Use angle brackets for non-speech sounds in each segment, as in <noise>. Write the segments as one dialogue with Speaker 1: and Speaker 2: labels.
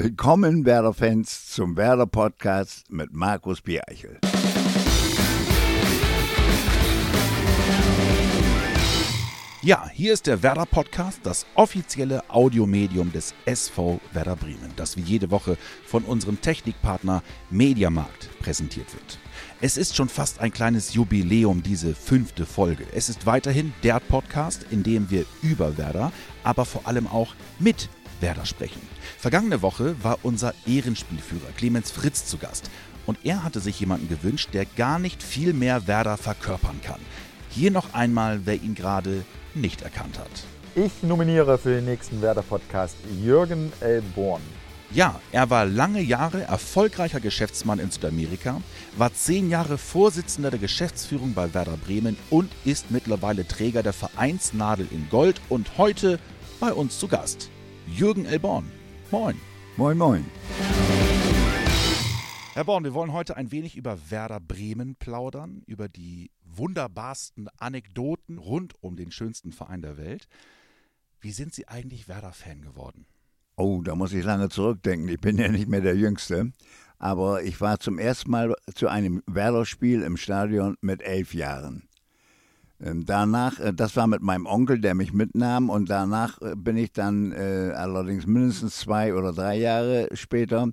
Speaker 1: Willkommen Werder-Fans zum Werder-Podcast mit Markus Biereichel.
Speaker 2: Ja, hier ist der Werder Podcast, das offizielle Audiomedium des SV Werder Bremen, das wie jede Woche von unserem Technikpartner Mediamarkt präsentiert wird. Es ist schon fast ein kleines Jubiläum, diese fünfte Folge. Es ist weiterhin der Podcast, in dem wir über Werder, aber vor allem auch mit Werder sprechen. Vergangene Woche war unser Ehrenspielführer Clemens Fritz zu Gast. Und er hatte sich jemanden gewünscht, der gar nicht viel mehr Werder verkörpern kann. Hier noch einmal, wer ihn gerade nicht erkannt hat.
Speaker 3: Ich nominiere für den nächsten Werder-Podcast Jürgen L. Born.
Speaker 2: Ja, er war lange Jahre erfolgreicher Geschäftsmann in Südamerika, war zehn Jahre Vorsitzender der Geschäftsführung bei Werder Bremen und ist mittlerweile Träger der Vereinsnadel in Gold und heute bei uns zu Gast. Jürgen L. Born. Moin.
Speaker 1: Moin, moin.
Speaker 2: Herr Born, wir wollen heute ein wenig über Werder Bremen plaudern, über die wunderbarsten Anekdoten rund um den schönsten Verein der Welt. Wie sind Sie eigentlich Werder-Fan geworden?
Speaker 1: Oh, da muss ich lange zurückdenken. Ich bin ja nicht mehr der Jüngste. Aber ich war zum ersten Mal zu einem Werder-Spiel im Stadion mit elf Jahren. Ähm, danach, äh, das war mit meinem Onkel, der mich mitnahm, und danach äh, bin ich dann äh, allerdings mindestens zwei oder drei Jahre später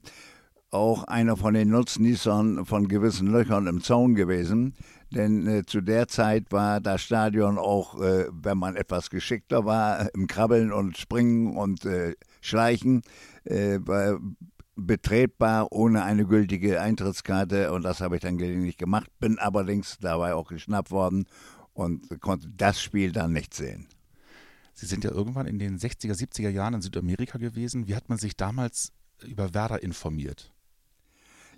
Speaker 1: auch einer von den Nutznießern von gewissen Löchern im Zaun gewesen. Denn äh, zu der Zeit war das Stadion auch, äh, wenn man etwas geschickter war, im Krabbeln und Springen und äh, Schleichen, betretbar ohne eine gültige Eintrittskarte. Und das habe ich dann gelegentlich gemacht, bin allerdings dabei auch geschnappt worden und konnte das Spiel dann nicht sehen.
Speaker 2: Sie sind ja irgendwann in den 60er, 70er Jahren in Südamerika gewesen. Wie hat man sich damals über Werder informiert?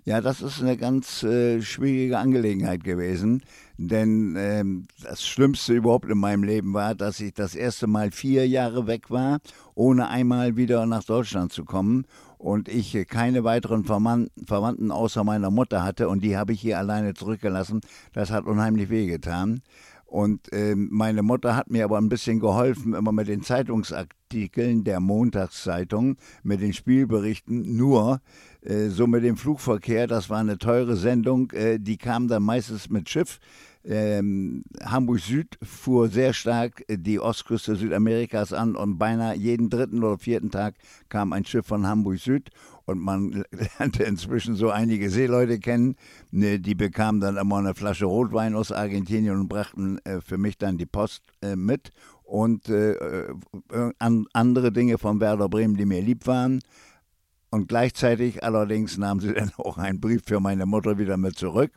Speaker 1: Ja, das ist eine ganz äh, schwierige Angelegenheit gewesen, denn ähm, das Schlimmste überhaupt in meinem Leben war, dass ich das erste Mal vier Jahre weg war, ohne einmal wieder nach Deutschland zu kommen und ich keine weiteren Verwandten außer meiner Mutter hatte und die habe ich hier alleine zurückgelassen. Das hat unheimlich wehgetan. Und äh, meine Mutter hat mir aber ein bisschen geholfen, immer mit den Zeitungsartikeln der Montagszeitung, mit den Spielberichten. Nur äh, so mit dem Flugverkehr, das war eine teure Sendung, äh, die kam dann meistens mit Schiff. Ähm, Hamburg Süd fuhr sehr stark die Ostküste Südamerikas an und beinahe jeden dritten oder vierten Tag kam ein Schiff von Hamburg Süd und man <laughs> lernte inzwischen so einige Seeleute kennen, ne, die bekamen dann immer eine Flasche Rotwein aus Argentinien und brachten äh, für mich dann die Post äh, mit. Und äh, andere Dinge von Werder Bremen, die mir lieb waren. Und gleichzeitig allerdings nahmen sie dann <laughs> auch einen Brief für meine Mutter wieder mit zurück,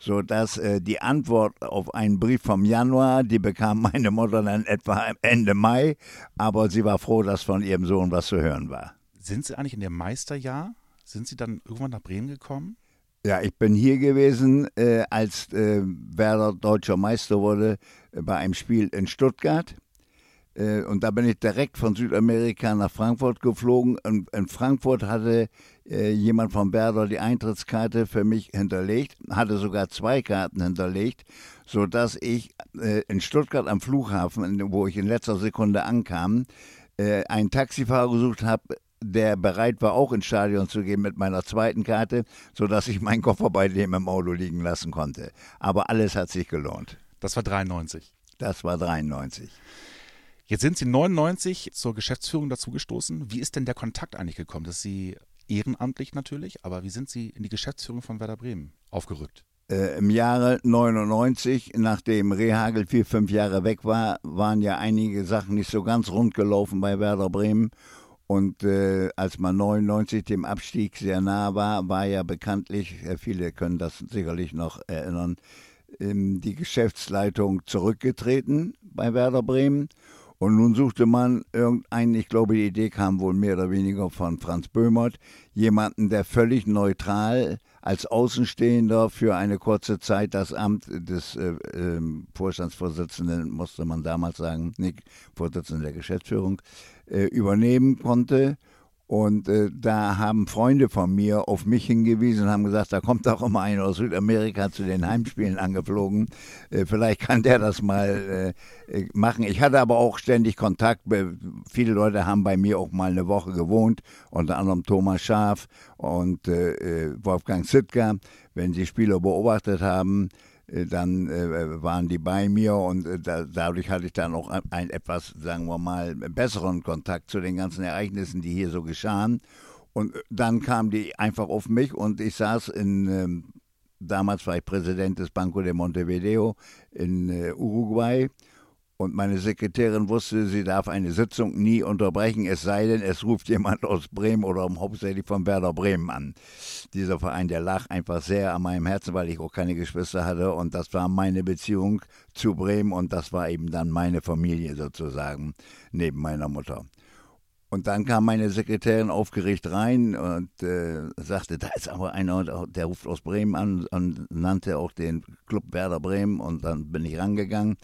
Speaker 1: sodass äh, die Antwort auf einen Brief vom Januar, die bekam meine Mutter dann etwa Ende Mai, aber sie war froh, dass von ihrem Sohn was zu hören war.
Speaker 2: Sind Sie eigentlich in dem Meisterjahr? Sind Sie dann irgendwann nach Bremen gekommen?
Speaker 1: Ja, ich bin hier gewesen, äh, als äh, Werder deutscher Meister wurde äh, bei einem Spiel in Stuttgart. Äh, und da bin ich direkt von Südamerika nach Frankfurt geflogen. Und in Frankfurt hatte äh, jemand von Werder die Eintrittskarte für mich hinterlegt, hatte sogar zwei Karten hinterlegt, sodass ich äh, in Stuttgart am Flughafen, wo ich in letzter Sekunde ankam, einen Taxifahrer gesucht habe, der bereit war, auch ins Stadion zu gehen mit meiner zweiten Karte, sodass ich meinen Koffer bei dem im Auto liegen lassen konnte. Aber alles hat sich gelohnt.
Speaker 2: Das war 93.
Speaker 1: Das war 93.
Speaker 2: Jetzt sind Sie 99 zur Geschäftsführung dazugestoßen. Wie ist denn der Kontakt eigentlich gekommen? Dass Sie ehrenamtlich natürlich, aber wie sind Sie in die Geschäftsführung von Werder Bremen aufgerückt?
Speaker 1: Äh, Im Jahre 99, nachdem Rehagel vier, fünf Jahre weg war, waren ja einige Sachen nicht so ganz rund gelaufen bei Werder Bremen. Und äh, als man 99 dem Abstieg sehr nah war, war ja bekanntlich, äh, viele können das sicherlich noch erinnern, ähm, die Geschäftsleitung zurückgetreten bei Werder Bremen. Und nun suchte man irgendeinen, ich glaube, die Idee kam wohl mehr oder weniger von Franz Böhmert, jemanden, der völlig neutral als Außenstehender für eine kurze Zeit das Amt des äh, äh, Vorstandsvorsitzenden, musste man damals sagen, nicht Vorsitzenden der Geschäftsführung, äh, übernehmen konnte. Und äh, da haben Freunde von mir auf mich hingewiesen und haben gesagt, da kommt auch immer einer aus Südamerika zu den Heimspielen angeflogen. Äh, vielleicht kann der das mal äh, äh machen. Ich hatte aber auch ständig Kontakt. Viele Leute haben bei mir auch mal eine Woche gewohnt, unter anderem Thomas Schaaf und äh, äh, Wolfgang Sittger. Wenn sie Spieler beobachtet haben, dann äh, waren die bei mir und äh, da, dadurch hatte ich dann auch einen etwas, sagen wir mal, besseren Kontakt zu den ganzen Ereignissen, die hier so geschahen. Und äh, dann kamen die einfach auf mich und ich saß in, ähm, damals war ich Präsident des Banco de Montevideo in äh, Uruguay und meine Sekretärin wusste, sie darf eine Sitzung nie unterbrechen, es sei denn, es ruft jemand aus Bremen oder hauptsächlich von Werder Bremen an. Dieser Verein, der lag einfach sehr an meinem Herzen, weil ich auch keine Geschwister hatte. Und das war meine Beziehung zu Bremen und das war eben dann meine Familie sozusagen, neben meiner Mutter. Und dann kam meine Sekretärin aufgeregt rein und äh, sagte, da ist aber einer, der ruft aus Bremen an und nannte auch den Club Werder Bremen. Und dann bin ich rangegangen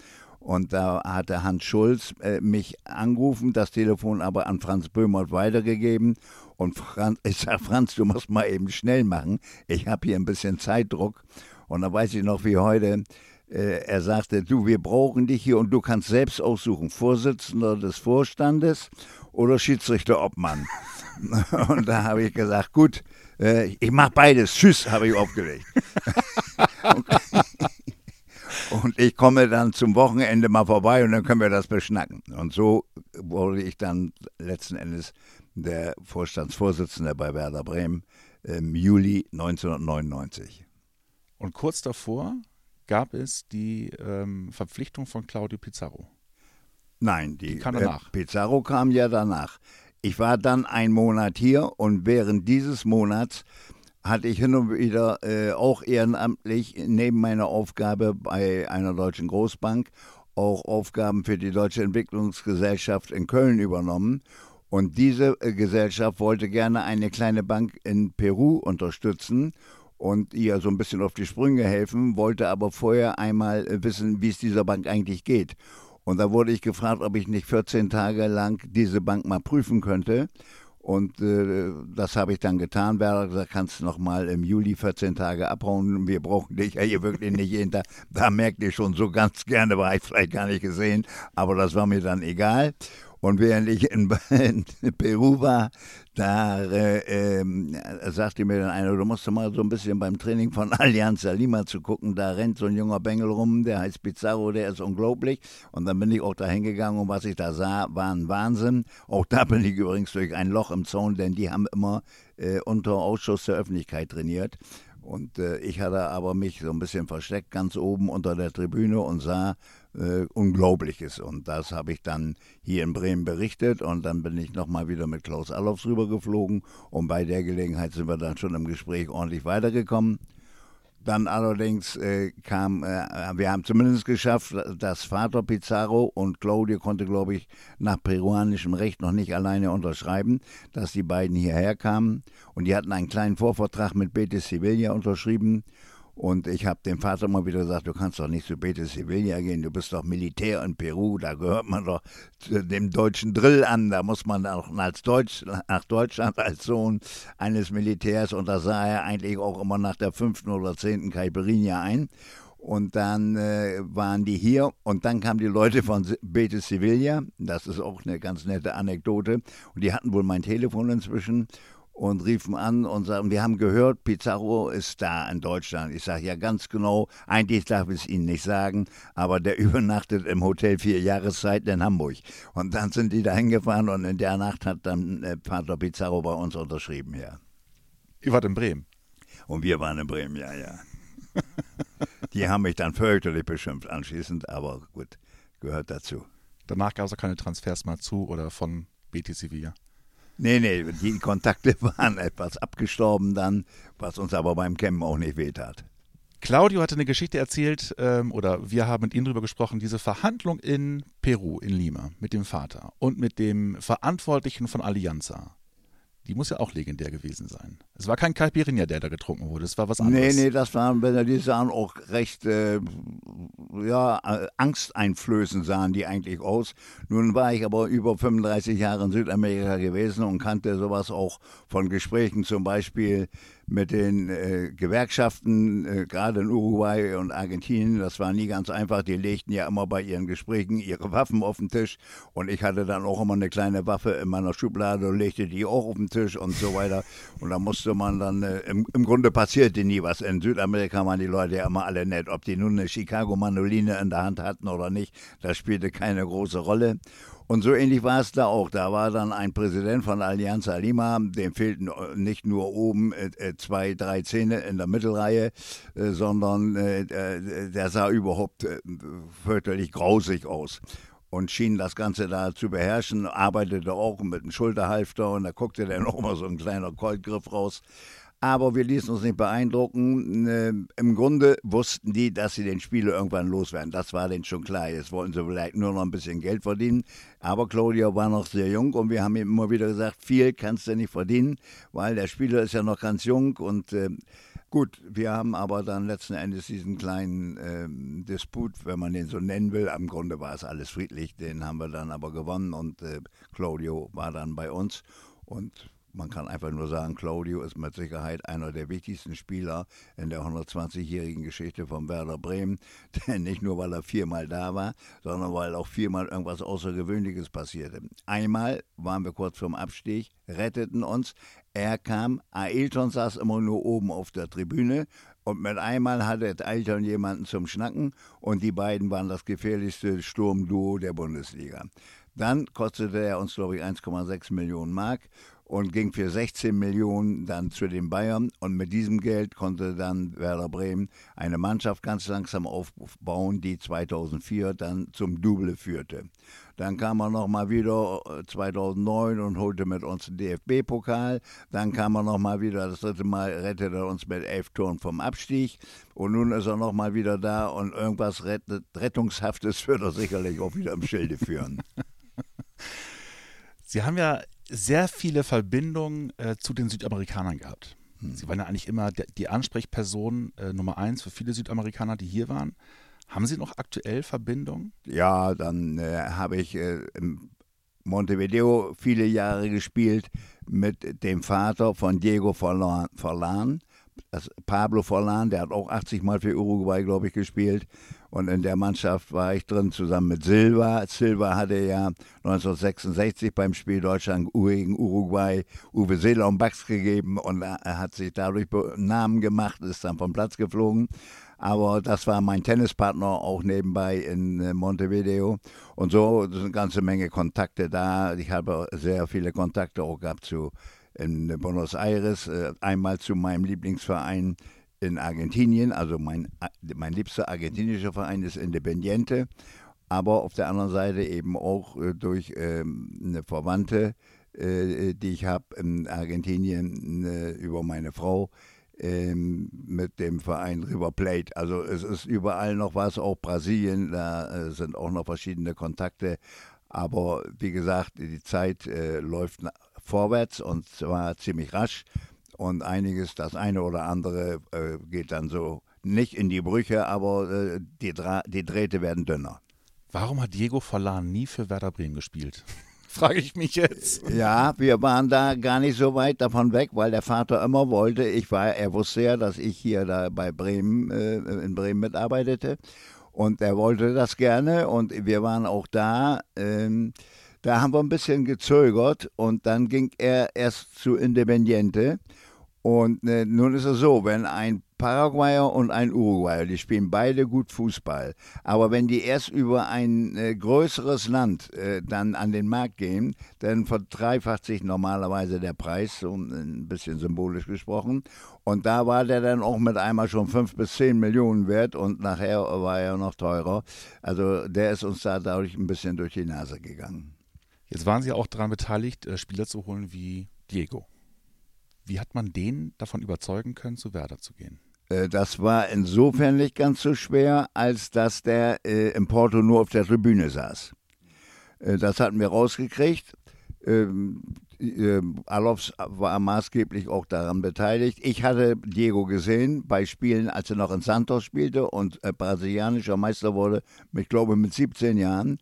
Speaker 1: und da hatte Hans Schulz äh, mich angerufen, das Telefon aber an Franz Böhmert weitergegeben. Und Franz, <laughs> ich sage, Franz, du musst mal eben schnell machen. Ich habe hier ein bisschen Zeitdruck. Und da weiß ich noch wie heute, äh, er sagte, du, wir brauchen dich hier und du kannst selbst aussuchen, Vorsitzender des Vorstandes oder Schiedsrichter Obmann. <laughs> und da habe ich gesagt, gut, äh, ich mache beides. Tschüss, habe ich aufgelegt. <laughs> Und ich komme dann zum Wochenende mal vorbei und dann können wir das beschnacken. Und so wurde ich dann letzten Endes der Vorstandsvorsitzende bei Werder Bremen im Juli 1999.
Speaker 2: Und kurz davor gab es die ähm, Verpflichtung von Claudio Pizarro.
Speaker 1: Nein, die, die kam danach. Äh, Pizarro kam ja danach. Ich war dann einen Monat hier und während dieses Monats hatte ich hin und wieder äh, auch ehrenamtlich neben meiner Aufgabe bei einer deutschen Großbank auch Aufgaben für die Deutsche Entwicklungsgesellschaft in Köln übernommen. Und diese äh, Gesellschaft wollte gerne eine kleine Bank in Peru unterstützen und ihr so ein bisschen auf die Sprünge helfen, wollte aber vorher einmal äh, wissen, wie es dieser Bank eigentlich geht. Und da wurde ich gefragt, ob ich nicht 14 Tage lang diese Bank mal prüfen könnte. Und äh, das habe ich dann getan. Werder gesagt, kannst du noch mal im Juli 14 Tage abhauen. Wir brauchen dich ja hier wirklich nicht jeden Tag. Da merkt ihr schon, so ganz gerne war ich vielleicht gar nicht gesehen. Aber das war mir dann egal. Und während ich in, in Peru war, da äh, äh, sagte mir dann einer, du musst mal so ein bisschen beim Training von <laughs> Allianz Lima zu gucken, da rennt so ein junger Bengel rum, der heißt Pizarro, der ist unglaublich. Und dann bin ich auch da hingegangen und was ich da sah, war ein Wahnsinn. Auch da bin ich übrigens durch ein Loch im Zaun, denn die haben immer äh, unter Ausschuss der Öffentlichkeit trainiert. Und äh, ich hatte aber mich so ein bisschen versteckt, ganz oben unter der Tribüne und sah äh, Unglaubliches. Und das habe ich dann hier in Bremen berichtet und dann bin ich nochmal wieder mit Klaus Allofs rübergeflogen und bei der Gelegenheit sind wir dann schon im Gespräch ordentlich weitergekommen. Dann allerdings äh, kam, äh, wir haben zumindest geschafft, dass Vater Pizarro und Claudio konnte, glaube ich, nach peruanischem Recht noch nicht alleine unterschreiben, dass die beiden hierher kamen. Und die hatten einen kleinen Vorvertrag mit Betis Sevilla unterschrieben. Und ich habe dem Vater mal wieder gesagt, du kannst doch nicht zu Betis Sevilla gehen, du bist doch Militär in Peru, da gehört man doch dem deutschen Drill an, da muss man auch als Deutsch, nach Deutschland als Sohn eines Militärs. Und da sah er eigentlich auch immer nach der fünften oder zehnten Caipirinha ein. Und dann äh, waren die hier und dann kamen die Leute von Betis Sevilla, das ist auch eine ganz nette Anekdote, und die hatten wohl mein Telefon inzwischen und riefen an und sagten, wir haben gehört, Pizarro ist da in Deutschland. Ich sage, ja ganz genau, eigentlich darf ich es Ihnen nicht sagen, aber der <laughs> übernachtet im Hotel vier Jahreszeit in Hamburg. Und dann sind die da hingefahren und in der Nacht hat dann äh, Pater Pizarro bei uns unterschrieben, ja.
Speaker 2: Ihr wart in Bremen?
Speaker 1: Und wir waren in Bremen, ja, ja. <laughs> die haben mich dann fürchterlich beschimpft anschließend, aber gut, gehört dazu.
Speaker 2: Danach gab es auch keine Transfers mal zu oder von Betis Sevilla?
Speaker 1: Nee, nee, die Kontakte <laughs> waren etwas abgestorben dann, was uns aber beim Campen auch nicht wehtat.
Speaker 2: Claudio hatte eine Geschichte erzählt, ähm, oder wir haben mit ihm darüber gesprochen, diese Verhandlung in Peru, in Lima, mit dem Vater und mit dem Verantwortlichen von Allianza. Die muss ja auch legendär gewesen sein. Es war kein Caipirinha, der da getrunken wurde, es war was anderes.
Speaker 1: Nee, nee, das waren, wenn er die sahen, auch recht äh, ja, äh, angsteinflößend sahen die eigentlich aus. Nun war ich aber über 35 Jahre in Südamerika gewesen und kannte sowas auch von Gesprächen zum Beispiel mit den äh, Gewerkschaften, äh, gerade in Uruguay und Argentinien. Das war nie ganz einfach. Die legten ja immer bei ihren Gesprächen ihre Waffen auf den Tisch. Und ich hatte dann auch immer eine kleine Waffe in meiner Schublade und legte die auch auf den Tisch und so weiter. Und da musste man dann, äh, im, im Grunde passierte nie was. In Südamerika waren die Leute ja immer alle nett. Ob die nun eine Chicago-Manoline in der Hand hatten oder nicht, das spielte keine große Rolle. Und so ähnlich war es da auch. Da war dann ein Präsident von Allianz Lima, dem fehlten nicht nur oben äh, äh, zwei, drei Zähne in der Mittelreihe, äh, sondern äh, äh der sah überhaupt äh, fürchterlich grausig aus und schien das Ganze da zu beherrschen, arbeitete auch mit einem Schulterhalfter und da guckte dann auch <laughs> mal so ein kleiner Koltgriff raus. Aber wir ließen uns nicht beeindrucken. Ähm, Im Grunde wussten die, dass sie den Spieler irgendwann loswerden. Das war denen schon klar. Jetzt wollten sie vielleicht nur noch ein bisschen Geld verdienen. Aber Claudio war noch sehr jung und wir haben ihm immer wieder gesagt, viel kannst du nicht verdienen, weil der Spieler ist ja noch ganz jung und äh, Gut, wir haben aber dann letzten Endes diesen kleinen ähm, Disput, wenn man den so nennen will. Im Grunde war es alles friedlich, den haben wir dann aber gewonnen und äh, Claudio war dann bei uns. Und man kann einfach nur sagen, Claudio ist mit Sicherheit einer der wichtigsten Spieler in der 120-jährigen Geschichte von Werder Bremen. <laughs> Denn nicht nur, weil er viermal da war, sondern weil auch viermal irgendwas Außergewöhnliches passierte. Einmal waren wir kurz vorm Abstieg, retteten uns. Er kam, Ailton saß immer nur oben auf der Tribüne und mit einmal hatte Ailton jemanden zum Schnacken und die beiden waren das gefährlichste Sturmduo der Bundesliga. Dann kostete er uns, glaube ich, 1,6 Millionen Mark und ging für 16 Millionen dann zu den Bayern. Und mit diesem Geld konnte dann Werder Bremen eine Mannschaft ganz langsam aufbauen, die 2004 dann zum Double führte. Dann kam er nochmal wieder 2009 äh, und holte mit uns den DFB-Pokal. Dann kam er nochmal wieder, das dritte Mal rettete er uns mit elf Toren vom Abstieg. Und nun ist er nochmal wieder da und irgendwas rettet, Rettungshaftes <laughs> wird er sicherlich auch wieder im Schilde führen. <laughs>
Speaker 2: Sie haben ja sehr viele Verbindungen äh, zu den Südamerikanern gehabt. Hm. Sie waren ja eigentlich immer die Ansprechperson äh, Nummer eins für viele Südamerikaner, die hier waren. Haben Sie noch aktuell Verbindungen?
Speaker 1: Ja, dann äh, habe ich äh, in Montevideo viele Jahre gespielt mit dem Vater von Diego Forlan. Pablo Forlan, der hat auch 80 Mal für Uruguay, glaube ich, gespielt. Und in der Mannschaft war ich drin zusammen mit Silva. Silva hatte ja 1966 beim Spiel Deutschland gegen Uruguay Uwe Seeler und Bax gegeben und er hat sich dadurch Namen gemacht, ist dann vom Platz geflogen. Aber das war mein Tennispartner auch nebenbei in äh, Montevideo. Und so sind eine ganze Menge Kontakte da. Ich habe sehr viele Kontakte auch gehabt zu in Buenos Aires, äh, einmal zu meinem Lieblingsverein in Argentinien. Also mein, mein liebster argentinischer Verein ist Independiente, aber auf der anderen Seite eben auch äh, durch ähm, eine Verwandte, äh, die ich habe in Argentinien über meine Frau ähm, mit dem Verein River Plate. Also es ist überall noch was, auch Brasilien, da sind auch noch verschiedene Kontakte. Aber wie gesagt, die Zeit äh, läuft vorwärts und zwar ziemlich rasch und einiges, das eine oder andere äh, geht dann so nicht in die Brüche, aber äh, die, Dra die Drähte werden dünner.
Speaker 2: Warum hat Diego Forlan nie für Werder Bremen gespielt? <laughs> Frage ich mich jetzt.
Speaker 1: Ja, wir waren da gar nicht so weit davon weg, weil der Vater immer wollte. Ich war, er wusste ja, dass ich hier da bei Bremen äh, in Bremen mitarbeitete und er wollte das gerne und wir waren auch da. Ähm, da haben wir ein bisschen gezögert und dann ging er erst zu Independiente und äh, nun ist es so, wenn ein Paraguayer und ein Uruguayer, die spielen beide gut Fußball, aber wenn die erst über ein äh, größeres Land äh, dann an den Markt gehen, dann verdreifacht sich normalerweise der Preis, so ein bisschen symbolisch gesprochen. Und da war der dann auch mit einmal schon fünf bis zehn Millionen wert und nachher war er noch teurer. Also der ist uns da dadurch ein bisschen durch die Nase gegangen.
Speaker 2: Jetzt waren Sie auch daran beteiligt, äh, Spieler zu holen wie Diego. Wie hat man den davon überzeugen können, zu Werder zu gehen?
Speaker 1: Äh, das war insofern nicht ganz so schwer, als dass der äh, im Porto nur auf der Tribüne saß. Äh, das hatten wir rausgekriegt. Ähm, äh, Alofs war maßgeblich auch daran beteiligt. Ich hatte Diego gesehen bei Spielen, als er noch in Santos spielte und äh, brasilianischer Meister wurde, ich glaube mit 17 Jahren.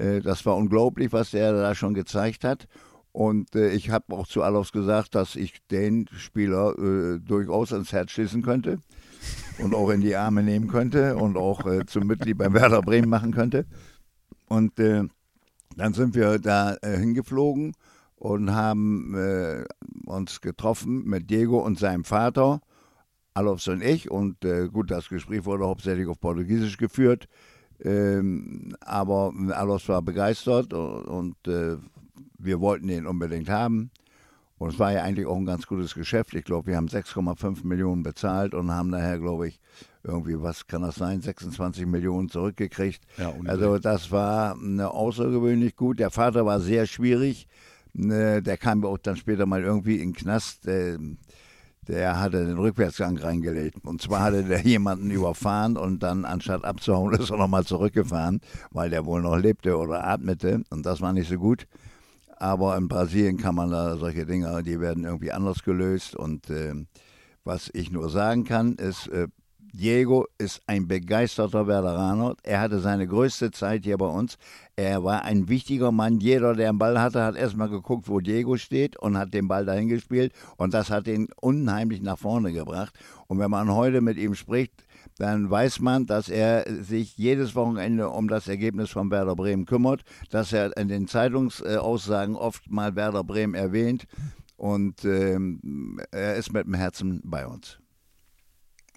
Speaker 1: Äh, das war unglaublich, was er da schon gezeigt hat. Und äh, ich habe auch zu Alofs gesagt, dass ich den Spieler äh, durchaus ins Herz schließen könnte und auch in die Arme nehmen könnte und auch äh, zum Mitglied beim Werder Bremen machen könnte. Und äh, dann sind wir da äh, hingeflogen und haben uns getroffen mit Diego und seinem Vater, Alofs und ich. Und gut, das Gespräch wurde hauptsächlich auf Portugiesisch geführt. Ähm, aber Alofs war begeistert und, und wir wollten ihn unbedingt haben. Und es war ja eigentlich auch ein ganz gutes Geschäft. Ich glaube, wir haben 6,5 Millionen bezahlt und haben daher, glaube ich, irgendwie, was kann das sein, 26 Millionen zurückgekriegt. Ja, also das war ne, außergewöhnlich gut. Der Vater war sehr schwierig. Ne, der kam auch dann später mal irgendwie in den Knast. Der, der hatte den Rückwärtsgang reingelegt. Und zwar hatte der jemanden überfahren und dann anstatt abzuhauen, <laughs> ist er nochmal zurückgefahren, weil der wohl noch lebte oder atmete. Und das war nicht so gut. Aber in Brasilien kann man da solche Dinge, die werden irgendwie anders gelöst. Und äh, was ich nur sagen kann, ist, äh, Diego ist ein begeisterter Veteraner. Er hatte seine größte Zeit hier bei uns. Er war ein wichtiger Mann. Jeder, der einen Ball hatte, hat erstmal geguckt, wo Diego steht und hat den Ball dahin gespielt. Und das hat ihn unheimlich nach vorne gebracht. Und wenn man heute mit ihm spricht, dann weiß man, dass er sich jedes Wochenende um das Ergebnis von Werder Bremen kümmert, dass er in den Zeitungsaussagen oft mal Werder Bremen erwähnt und ähm, er ist mit dem Herzen bei uns.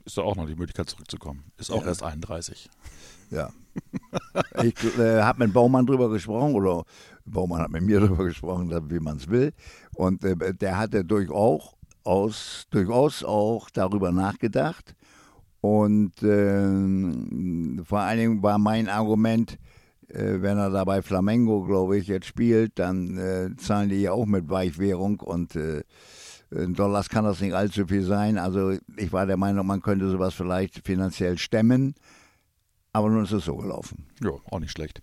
Speaker 2: Ist da auch noch die Möglichkeit zurückzukommen. Ist auch ja. erst 31.
Speaker 1: Ja. <laughs> ich äh, habe mit Baumann drüber gesprochen oder Baumann hat mit mir <laughs> drüber gesprochen, wie man es will. Und äh, der hatte durchaus, durchaus auch darüber nachgedacht und äh, vor allen Dingen war mein Argument, äh, wenn er da bei Flamengo, glaube ich, jetzt spielt, dann äh, zahlen die ja auch mit Weichwährung und äh, in Dollars kann das nicht allzu viel sein. Also ich war der Meinung, man könnte sowas vielleicht finanziell stemmen. Aber nun ist es so gelaufen.
Speaker 2: Ja, auch nicht schlecht.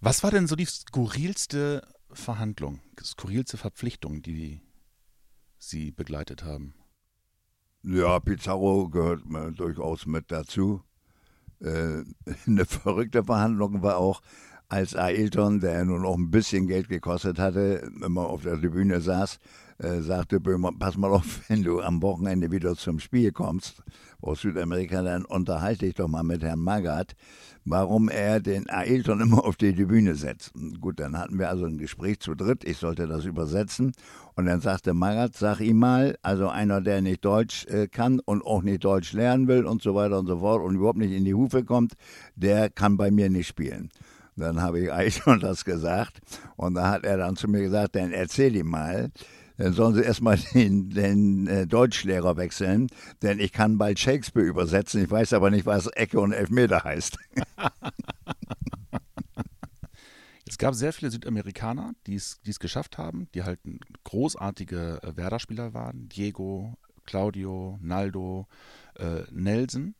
Speaker 2: Was war denn so die skurrilste Verhandlung, skurrilste Verpflichtung, die Sie begleitet haben?
Speaker 1: Ja, Pizarro gehört durchaus mit dazu. Äh, <laughs> eine verrückte Verhandlung war auch, als Ailton, der nun auch ein bisschen Geld gekostet hatte, immer auf der Tribüne saß, äh, sagte Böhmer, pass mal auf, <laughs> wenn du am Wochenende wieder zum Spiel kommst aus Südamerika, dann unterhalte ich doch mal mit Herrn Magath, warum er den Ailton <laughs> immer auf die Tribüne setzt. Gut, dann hatten wir also ein Gespräch zu dritt, ich sollte das übersetzen und dann sagte Magath, sag ihm mal, also einer, der nicht Deutsch äh, kann und auch nicht Deutsch lernen will und so weiter und so fort und überhaupt nicht in die Hufe kommt, der kann bei mir nicht spielen. Dann habe ich eigentlich <laughs> schon das gesagt und da hat er dann zu mir gesagt, dann erzähl ihm mal, dann sollen sie erstmal <laughs> den, den äh, Deutschlehrer wechseln, denn ich kann bald Shakespeare übersetzen. Ich weiß aber nicht, was Ecke und Elfmeter heißt. <laughs>
Speaker 2: Es gab sehr viele Südamerikaner, die es geschafft haben, die halt großartige äh, Werder-Spieler waren. Diego, Claudio, Naldo, äh, Nelson.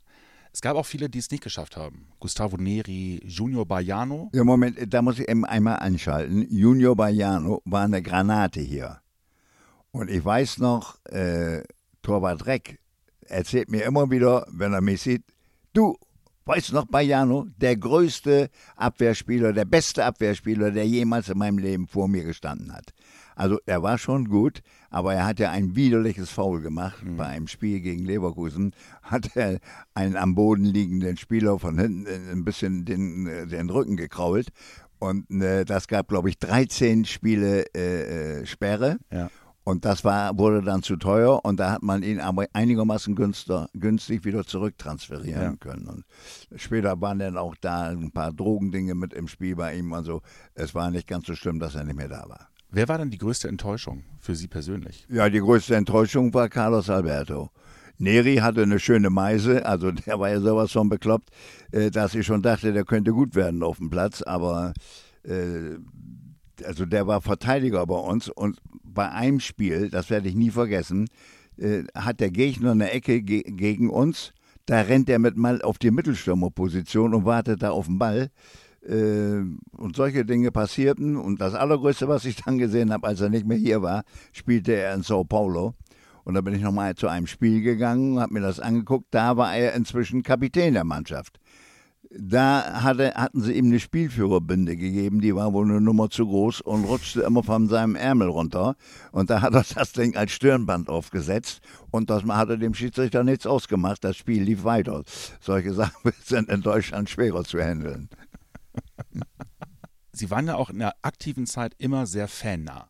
Speaker 2: Es gab auch viele, die es nicht geschafft haben. Gustavo Neri, Junior Baiano.
Speaker 1: Ja, Moment, da muss ich eben einmal anschalten. Junior Baiano war eine Granate hier. Und ich weiß noch, äh, Torwart Reck erzählt mir immer wieder, wenn er mich sieht, du, weißt noch, Bajano, der größte Abwehrspieler, der beste Abwehrspieler, der jemals in meinem Leben vor mir gestanden hat. Also er war schon gut, aber er hat ja ein widerliches Foul gemacht. Mhm. Bei einem Spiel gegen Leverkusen hat er einen am Boden liegenden Spieler von hinten ein bisschen den, den Rücken gekrault. Und äh, das gab, glaube ich, 13 Spiele äh, äh, Sperre. Ja. Und das war, wurde dann zu teuer und da hat man ihn aber einigermaßen günster, günstig wieder zurücktransferieren ja. können. Und später waren dann auch da ein paar Drogendinge mit im Spiel bei ihm. Also es war nicht ganz so schlimm, dass er nicht mehr da war.
Speaker 2: Wer war denn die größte Enttäuschung für Sie persönlich?
Speaker 1: Ja, die größte Enttäuschung war Carlos Alberto. Neri hatte eine schöne Meise, also <laughs> der war ja sowas von bekloppt, äh, dass ich schon dachte, der könnte gut werden auf dem Platz, aber äh, also der war Verteidiger bei uns und bei einem Spiel, das werde ich nie vergessen, äh, hat der Gegner eine Ecke ge gegen uns. Da rennt er mit mal auf die Mittelstürmerposition und wartet da auf den Ball. Äh, und solche Dinge passierten. Und das Allergrößte, was ich dann gesehen habe, als er nicht mehr hier war, spielte er in Sao Paulo. Und da bin ich nochmal zu einem Spiel gegangen, habe mir das angeguckt. Da war er inzwischen Kapitän der Mannschaft. Da hatte, hatten sie ihm eine Spielführerbinde gegeben, die war wohl eine Nummer zu groß und rutschte immer von seinem Ärmel runter. Und da hat er <laughs> das Ding als Stirnband aufgesetzt und das hatte dem Schiedsrichter nichts ausgemacht. Das Spiel lief weiter. Solche <laughs> Sachen sind in Deutschland schwerer zu handeln.
Speaker 2: Sie waren ja auch in der aktiven Zeit immer sehr fannah.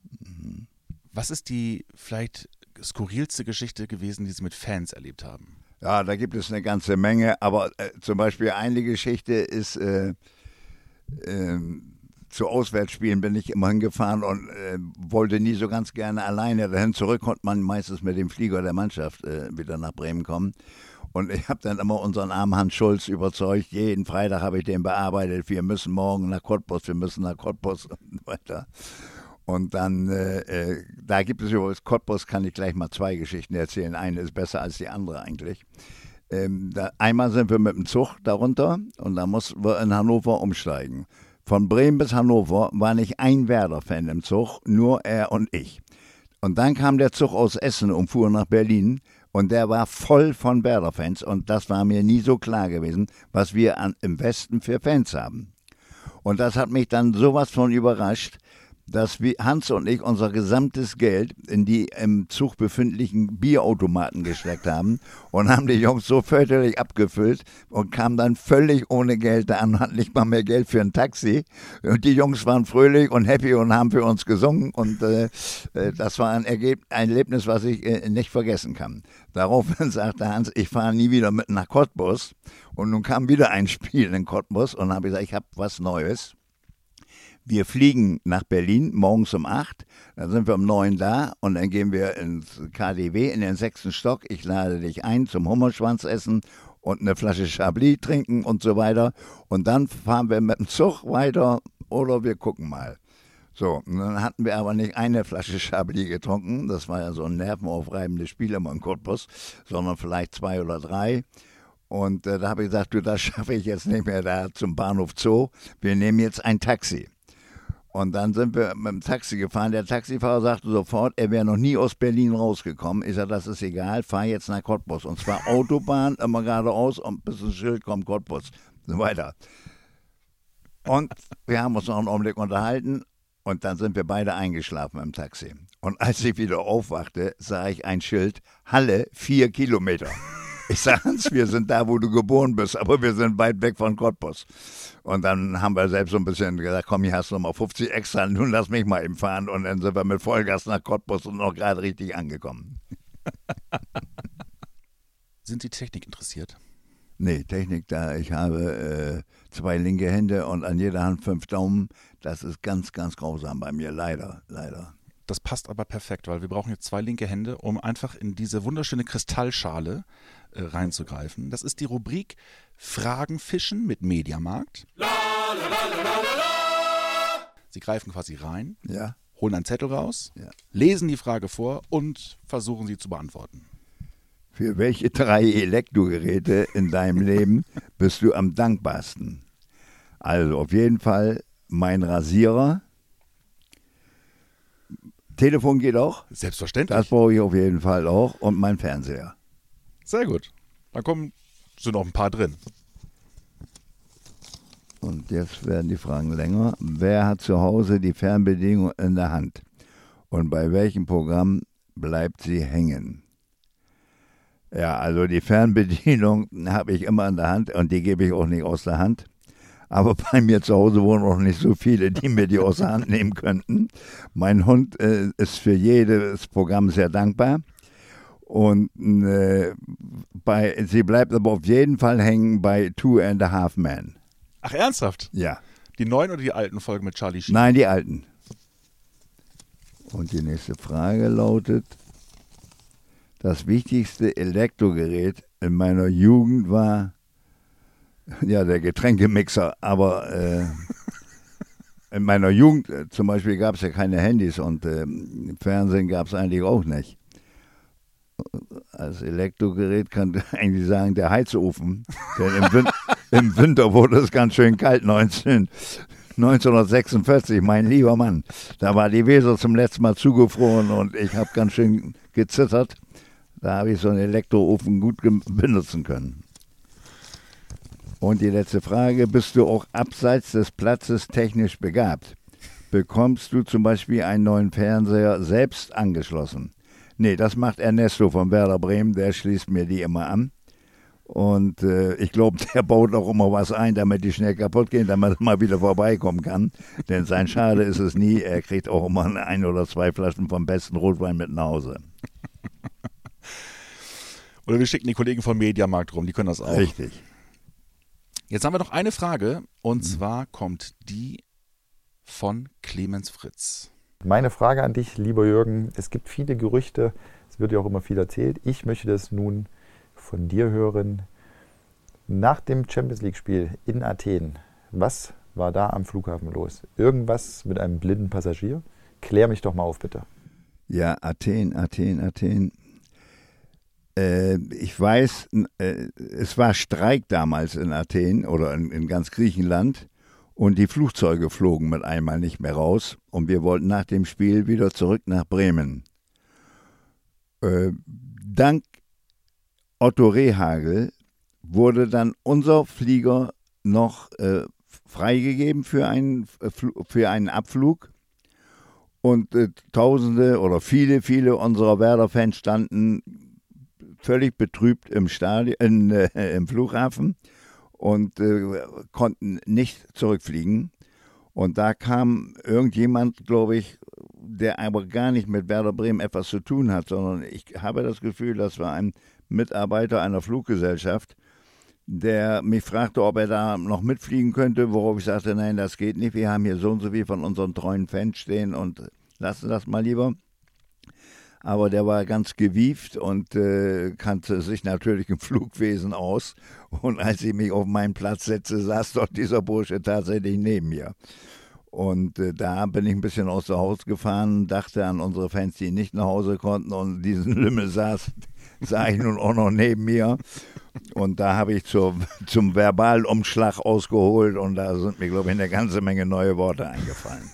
Speaker 2: Was ist die vielleicht skurrilste Geschichte gewesen, die Sie mit Fans erlebt haben?
Speaker 1: Ja, da gibt es eine ganze Menge, aber äh, zum Beispiel eine Geschichte ist, äh, äh, zu Auswärtsspielen bin ich immer hingefahren und äh, wollte nie so ganz gerne alleine dahin. Zurück konnte man meistens mit dem Flieger der Mannschaft äh, wieder nach Bremen kommen. Und ich habe dann immer unseren armen Hans Schulz überzeugt. Jeden Freitag habe ich den bearbeitet. Wir müssen morgen nach Cottbus, wir müssen nach Cottbus <laughs> und weiter. Und dann, äh, äh, da gibt es übrigens, Cottbus kann ich gleich mal zwei Geschichten erzählen. Eine ist besser als die andere eigentlich. Ähm, da, einmal sind wir mit dem Zug darunter und da mussten wir in Hannover umsteigen. Von Bremen bis Hannover war nicht ein Werder-Fan im Zug, nur er und ich. Und dann kam der Zug aus Essen und fuhr nach Berlin und der war voll von Werder-Fans und das war mir nie so klar gewesen, was wir an, im Westen für Fans haben. Und das hat mich dann sowas von überrascht, dass wir, Hans und ich unser gesamtes Geld in die im Zug befindlichen Bierautomaten gesteckt haben und haben die Jungs so fürchterlich abgefüllt und kamen dann völlig ohne Geld da an, hatten nicht mal mehr Geld für ein Taxi. Und die Jungs waren fröhlich und happy und haben für uns gesungen und äh, äh das war ein, Ergeb ein Erlebnis, was ich äh, nicht vergessen kann. Daraufhin <laughs> sagte Hans, ich fahre nie wieder mit nach Cottbus und nun kam wieder ein Spiel in Cottbus und habe gesagt, ich habe was Neues. Wir fliegen nach Berlin morgens um 8, dann sind wir um 9 da und dann gehen wir ins KDW in den sechsten Stock. Ich lade dich ein zum Hummerschwanz essen und eine Flasche Chablis trinken und so weiter. Und dann fahren wir mit dem Zug weiter oder wir gucken mal. So, und dann hatten wir aber nicht eine Flasche Chablis getrunken, das war ja so ein nervenaufreibendes Spiel immer in Cottbus, sondern vielleicht zwei oder drei. Und äh, da habe ich gesagt, du, das schaffe ich jetzt nicht mehr da zum Bahnhof Zoo. Wir nehmen jetzt ein Taxi. Und dann sind wir mit dem Taxi gefahren. Der Taxifahrer sagte sofort, er wäre noch nie aus Berlin rausgekommen. Ich sagte, das ist egal, fahr jetzt nach Cottbus. Und zwar <laughs> Autobahn, immer geradeaus und bis ein Schild kommt Cottbus. So weiter. Und wir haben uns noch einen Augenblick unterhalten und dann sind wir beide eingeschlafen im Taxi. Und als ich wieder aufwachte, sah ich ein Schild, Halle, vier Kilometer. Ich sage, Hans, wir sind da, wo du geboren bist, aber wir sind weit weg von Cottbus. Und dann haben wir selbst so ein bisschen gesagt, komm, hier hast du nochmal 50 extra, nun lass mich mal eben fahren. Und dann sind wir mit Vollgas nach Cottbus und noch gerade richtig angekommen.
Speaker 2: Sind Sie Technik interessiert?
Speaker 1: Nee, Technik da. Ich habe äh, zwei linke Hände und an jeder Hand fünf Daumen. Das ist ganz, ganz grausam bei mir, leider, leider.
Speaker 2: Das passt aber perfekt, weil wir brauchen jetzt zwei linke Hände, um einfach in diese wunderschöne Kristallschale äh, reinzugreifen. Das ist die Rubrik Fragen fischen mit Mediamarkt. La, la, la, Sie greifen quasi rein,
Speaker 1: ja.
Speaker 2: holen einen Zettel raus,
Speaker 1: ja.
Speaker 2: lesen die Frage vor und versuchen sie zu beantworten.
Speaker 1: Für welche drei Elektrogeräte in deinem Leben bist du am dankbarsten? Also auf jeden Fall mein Rasierer, Telefon geht auch.
Speaker 2: Selbstverständlich.
Speaker 1: Das brauche ich auf jeden Fall auch. Und mein Fernseher.
Speaker 2: Sehr gut. Da kommen sind noch ein paar drin.
Speaker 1: Und jetzt werden die Fragen länger. Wer hat zu Hause die Fernbedienung in der Hand? Und bei welchem Programm bleibt sie hängen? Ja, also die Fernbedienung <laughs> habe ich immer in der Hand und die gebe ich auch nicht aus der Hand. Aber <laughs> bei mir zu Hause wohnen auch nicht so viele, die mir die aus der Hand nehmen könnten. Mein Hund äh, ist für jedes Programm sehr dankbar. Und äh, bei, sie bleibt aber auf jeden Fall hängen bei Two and a Half Men.
Speaker 2: Ach, ernsthaft?
Speaker 1: Ja.
Speaker 2: Die neuen oder die alten Folgen mit Charlie Sheen?
Speaker 1: Nein, die alten. Und die nächste Frage lautet: Das wichtigste Elektrogerät in meiner Jugend war ja, der Getränkemixer, aber äh, in meiner Jugend äh, zum Beispiel gab es ja keine Handys und äh, Fernsehen gab es eigentlich auch nicht. als Elektrogerät kann ich <laughs> eigentlich sagen, der Heizofen. Denn im, Win <laughs> im Winter wurde es ganz schön kalt, 19, 1946, mein lieber Mann. Da war die Weser zum letzten Mal zugefroren und ich habe ganz schön gezittert. Da habe ich so einen Elektroofen gut benutzen können. Und die letzte Frage, bist du auch abseits des Platzes technisch begabt? Bekommst du zum Beispiel einen neuen Fernseher selbst angeschlossen? Nee, das macht Ernesto von Werder Bremen, der schließt mir die immer an. Und äh, ich glaube, <laughs> der baut auch immer was ein, damit die schnell kaputt gehen, damit er mal wieder vorbeikommen kann. Denn sein Schade ist es nie. Er kriegt auch immer ein oder zwei Flaschen vom besten Rotwein mit nach Hause. <laughs>
Speaker 2: Oder wir schicken die Kollegen vom Mediamarkt rum, die können das auch.
Speaker 1: Richtig.
Speaker 2: Jetzt haben wir noch eine Frage und mhm. zwar kommt die von Clemens Fritz.
Speaker 3: Meine Frage an dich, lieber Jürgen, es gibt viele Gerüchte, es wird ja auch immer viel erzählt. Ich möchte das nun von dir hören. Nach dem Champions League-Spiel in Athen, was war da am Flughafen los? Irgendwas mit einem blinden Passagier? Klär mich doch mal auf, bitte.
Speaker 1: Ja, Athen, Athen, Athen. Äh, ich weiß, äh, es war Streik damals in Athen oder in, in ganz Griechenland und die Flugzeuge flogen mit einmal nicht mehr raus und wir wollten nach dem Spiel wieder zurück nach Bremen. Äh, dank Otto Rehagel wurde dann unser Flieger noch freigegeben für einen, für einen Abflug. Und Tausende oder viele, viele unserer Werder-Fans standen völlig betrübt im, Stadion, äh, im Flughafen und äh, konnten nicht zurückfliegen. Und da kam irgendjemand, glaube ich, der aber gar nicht mit Werder Bremen etwas zu tun hat, sondern ich habe das Gefühl, das war ein Mitarbeiter einer Fluggesellschaft, der mich fragte, ob er da noch mitfliegen könnte, worauf ich sagte, nein, das geht nicht. Wir haben hier so und so viel von unseren treuen Fans stehen und lassen das mal lieber. Aber der war ganz gewieft und äh, kannte sich natürlich im Flugwesen aus. Und als ich mich auf meinen Platz setzte, saß dort dieser Bursche tatsächlich neben mir. Und äh, da bin ich ein bisschen aus dem Haus gefahren, dachte an unsere Fans, die nicht nach Hause konnten und diesen Lümmel saß, sah ich nun auch noch neben mir. Und da habe ich zur, zum Verbalumschlag ausgeholt und da sind mir, glaube ich, eine ganze Menge neue Worte eingefallen.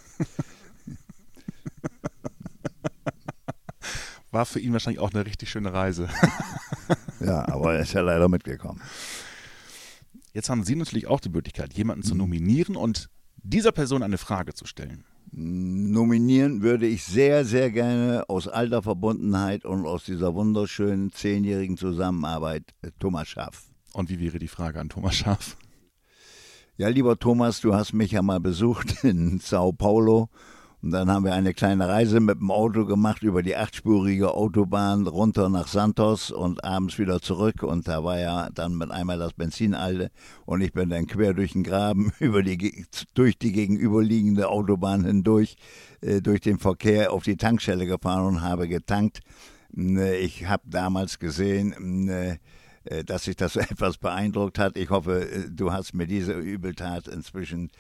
Speaker 2: War für ihn wahrscheinlich auch eine richtig schöne Reise. <laughs>
Speaker 1: ja, aber er ist ja leider mitgekommen.
Speaker 2: Jetzt haben Sie natürlich auch die Möglichkeit, jemanden zu nominieren und dieser Person eine Frage zu stellen?
Speaker 1: Nominieren würde ich sehr, sehr gerne aus alter Verbundenheit und aus dieser wunderschönen zehnjährigen Zusammenarbeit äh, Thomas Schaff.
Speaker 2: Und wie wäre die Frage an Thomas Schaff?
Speaker 1: Ja, lieber Thomas, du hast mich ja mal besucht in Sao Paulo und dann haben wir eine kleine Reise mit dem Auto gemacht über die achtspurige Autobahn runter nach Santos und abends wieder zurück. Und da war ja dann mit einmal das Benzin alle. Und ich bin dann quer durch den Graben, <laughs> über die, durch die gegenüberliegende Autobahn hindurch, äh, durch den Verkehr auf die Tankstelle gefahren und habe getankt. Äh, ich habe damals gesehen, äh, äh, dass sich das <laughs> etwas beeindruckt hat. Ich hoffe, du hast mir diese Übeltat inzwischen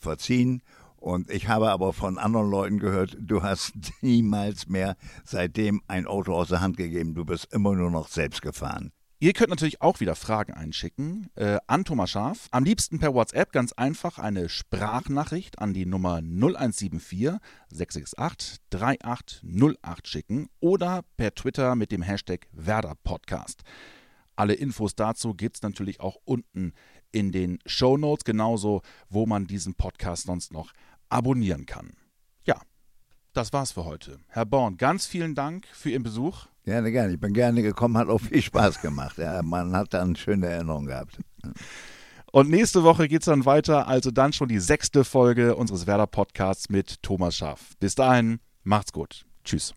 Speaker 1: verziehen. Und ich habe aber von anderen Leuten gehört, du hast <laughs> niemals mehr seitdem ein Auto aus der Hand gegeben. Du bist immer nur noch selbst gefahren.
Speaker 2: Ihr könnt natürlich auch wieder Fragen einschicken äh, an Thomas Schaf. Am liebsten per WhatsApp ganz einfach eine Sprachnachricht an die Nummer 0174 668 3808 schicken oder per Twitter mit dem Hashtag Werder Podcast. Alle Infos dazu gibt es natürlich auch unten in den Show Notes, genauso wo man diesen Podcast sonst noch abonnieren kann. Ja, das war's für heute. Herr Born, ganz vielen Dank für Ihren Besuch.
Speaker 1: Gerne, gerne. Ich bin gerne gekommen, hat auch viel Spaß gemacht. Ja, man hat dann schöne Erinnerungen gehabt.
Speaker 2: Und nächste Woche geht es dann weiter, also dann schon die sechste Folge unseres Werder Podcasts mit Thomas Schaff. Bis dahin, macht's gut. Tschüss.